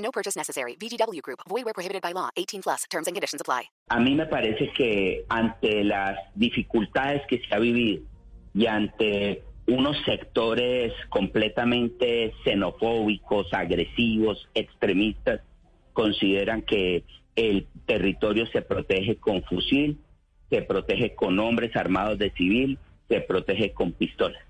No purchase necessary. VGW Group. Void where prohibited by law. 18 plus. Terms and conditions apply. A mí me parece que ante las dificultades que se ha vivido y ante unos sectores completamente xenofóbicos, agresivos, extremistas, consideran que el territorio se protege con fusil, se protege con hombres armados de civil, se protege con pistolas.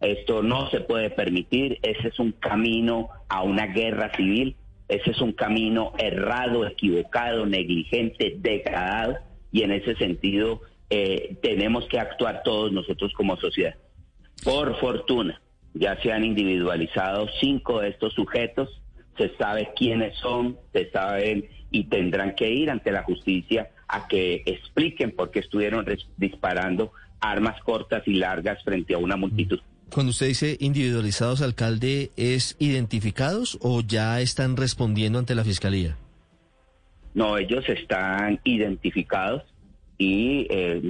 Esto no se puede permitir, ese es un camino a una guerra civil, ese es un camino errado, equivocado, negligente, degradado, y en ese sentido eh, tenemos que actuar todos nosotros como sociedad. Por fortuna, ya se han individualizado cinco de estos sujetos, se sabe quiénes son, se saben y tendrán que ir ante la justicia a que expliquen por qué estuvieron disparando armas cortas y largas frente a una multitud. Cuando usted dice individualizados, alcalde, ¿es identificados o ya están respondiendo ante la fiscalía? No, ellos están identificados y eh,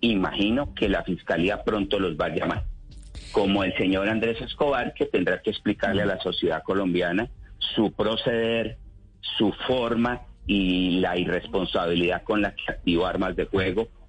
imagino que la fiscalía pronto los va a llamar. Como el señor Andrés Escobar, que tendrá que explicarle a la sociedad colombiana su proceder, su forma y la irresponsabilidad con la que activó armas de fuego